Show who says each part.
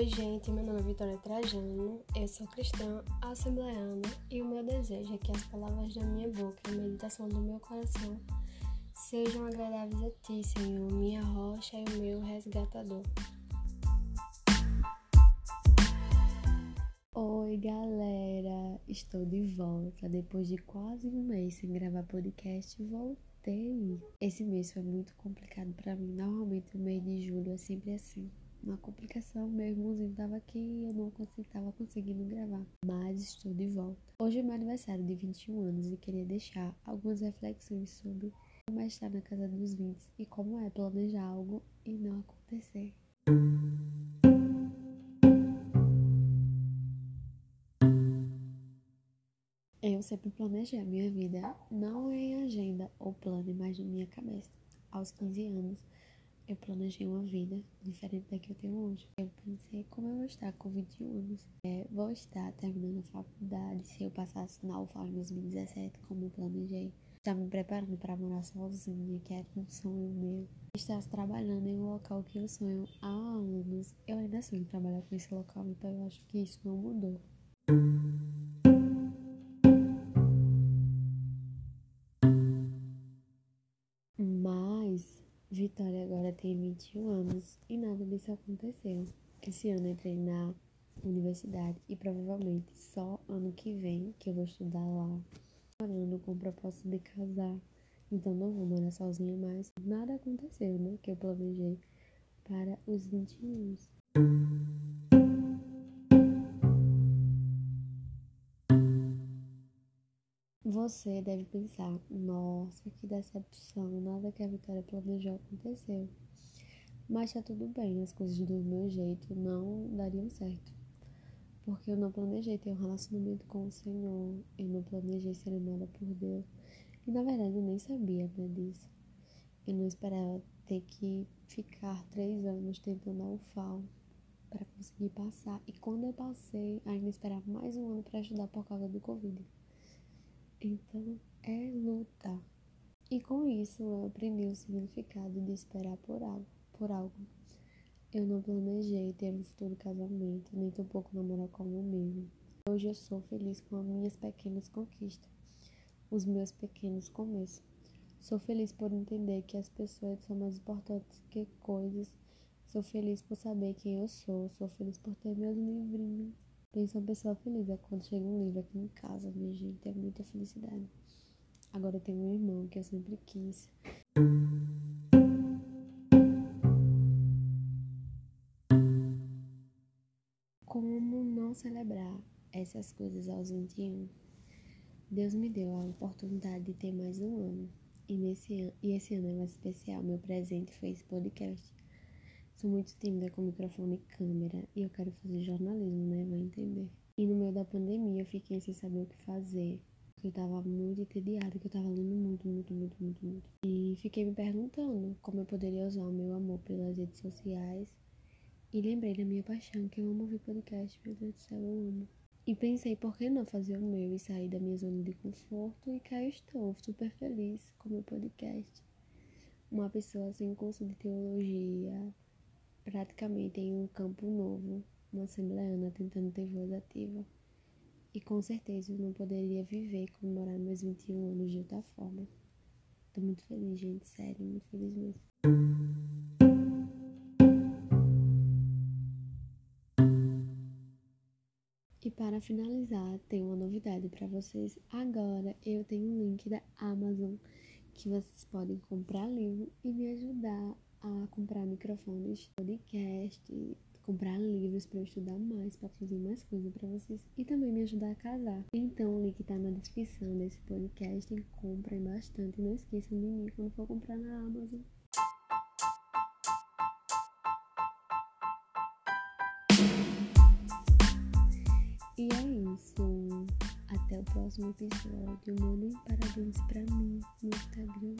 Speaker 1: Oi, gente, meu nome é Vitória Trajano, eu sou cristã assembleana e o meu desejo é que as palavras da minha boca e a meditação do meu coração sejam agradáveis a Ti, Senhor, minha rocha e o meu resgatador.
Speaker 2: Oi, galera! Estou de volta. Depois de quase um mês sem gravar podcast, voltei. Esse mês foi muito complicado para mim. Normalmente o mês de julho é sempre assim uma complicação. Meu irmãozinho tava aqui e eu não consegui, tava conseguindo gravar. Mas estou de volta. Hoje é meu aniversário de 21 anos e queria deixar algumas reflexões sobre como é estar na casa dos 20 e como é planejar algo e não acontecer. Eu sempre planejei a minha vida, não em agenda ou plano, mas na minha cabeça. Aos 15 anos, eu planejei uma vida diferente da que eu tenho hoje. Eu pensei como eu vou estar com 21 anos. É, vou estar terminando a faculdade, se eu passasse na UFAL em 2017, como eu planejei. Estar me preparando para morar sozinha, que era um sonho meu. Estar trabalhando em um local que eu sonho há anos. Eu ainda sonho trabalhar com esse local, então eu acho que isso não mudou. Vitória agora tem 21 anos e nada disso aconteceu. Esse ano entrei na universidade e provavelmente só ano que vem que eu vou estudar lá, morando com o propósito de casar. Então não vou morar sozinha mais. Nada aconteceu, né? Que eu planejei para os 21. Você deve pensar, nossa, que decepção, nada que a Vitória planejou aconteceu. Mas tá tudo bem, as coisas do meu jeito não dariam certo. Porque eu não planejei ter um relacionamento com o Senhor, eu não planejei ser amada por Deus. E na verdade eu nem sabia né, disso. Eu não esperava ter que ficar três anos tentando a UFAL para conseguir passar. E quando eu passei, ainda esperava mais um ano para estudar por causa do Covid. Então, é luta. E com isso eu aprendi o significado de esperar por algo. Por algo. Eu não planejei ter um futuro casamento, nem tampouco namorar com um amigo. Hoje eu sou feliz com as minhas pequenas conquistas, os meus pequenos começos. Sou feliz por entender que as pessoas são mais importantes que coisas. Sou feliz por saber quem eu sou. Sou feliz por ter meus livrinhos. Pensa uma pessoa feliz é quando chega um livro aqui em casa, minha gente, é muita felicidade. Agora eu tenho um irmão que eu sempre quis. Como não celebrar essas coisas aos 21? Deus me deu a oportunidade de ter mais um ano. E, nesse an e esse ano é mais especial. Meu presente foi esse podcast. Sou muito tímida com microfone e câmera e eu quero fazer jornalismo, né? Vai entender. E no meio da pandemia eu fiquei sem saber o que fazer. Porque eu tava muito entediada, que eu tava lendo muito, muito, muito, muito, muito. E fiquei me perguntando como eu poderia usar o meu amor pelas redes sociais. E lembrei da minha paixão, que eu amo ouvir podcast, meu Deus do céu, eu amo. E pensei, por que não fazer o meu e sair da minha zona de conforto? E cá eu estou, super feliz com meu podcast. Uma pessoa sem curso de teologia, praticamente em um campo novo, uma assembleana tentando ter voz ativa. E com certeza eu não poderia viver e comemorar meus 21 anos de outra forma. Tô muito feliz, gente, sério, muito feliz mesmo. E para finalizar, tem uma novidade para vocês. Agora eu tenho um link da Amazon que vocês podem comprar livro e me ajudar a comprar microfones, podcast, comprar livros para eu estudar mais, para fazer mais coisa para vocês e também me ajudar a casar. Então o link tá na descrição desse podcast. Comprem bastante. Não esqueçam de mim quando for comprar na Amazon. E é isso. Até o próximo episódio. Mandem parabéns para mim no Instagram.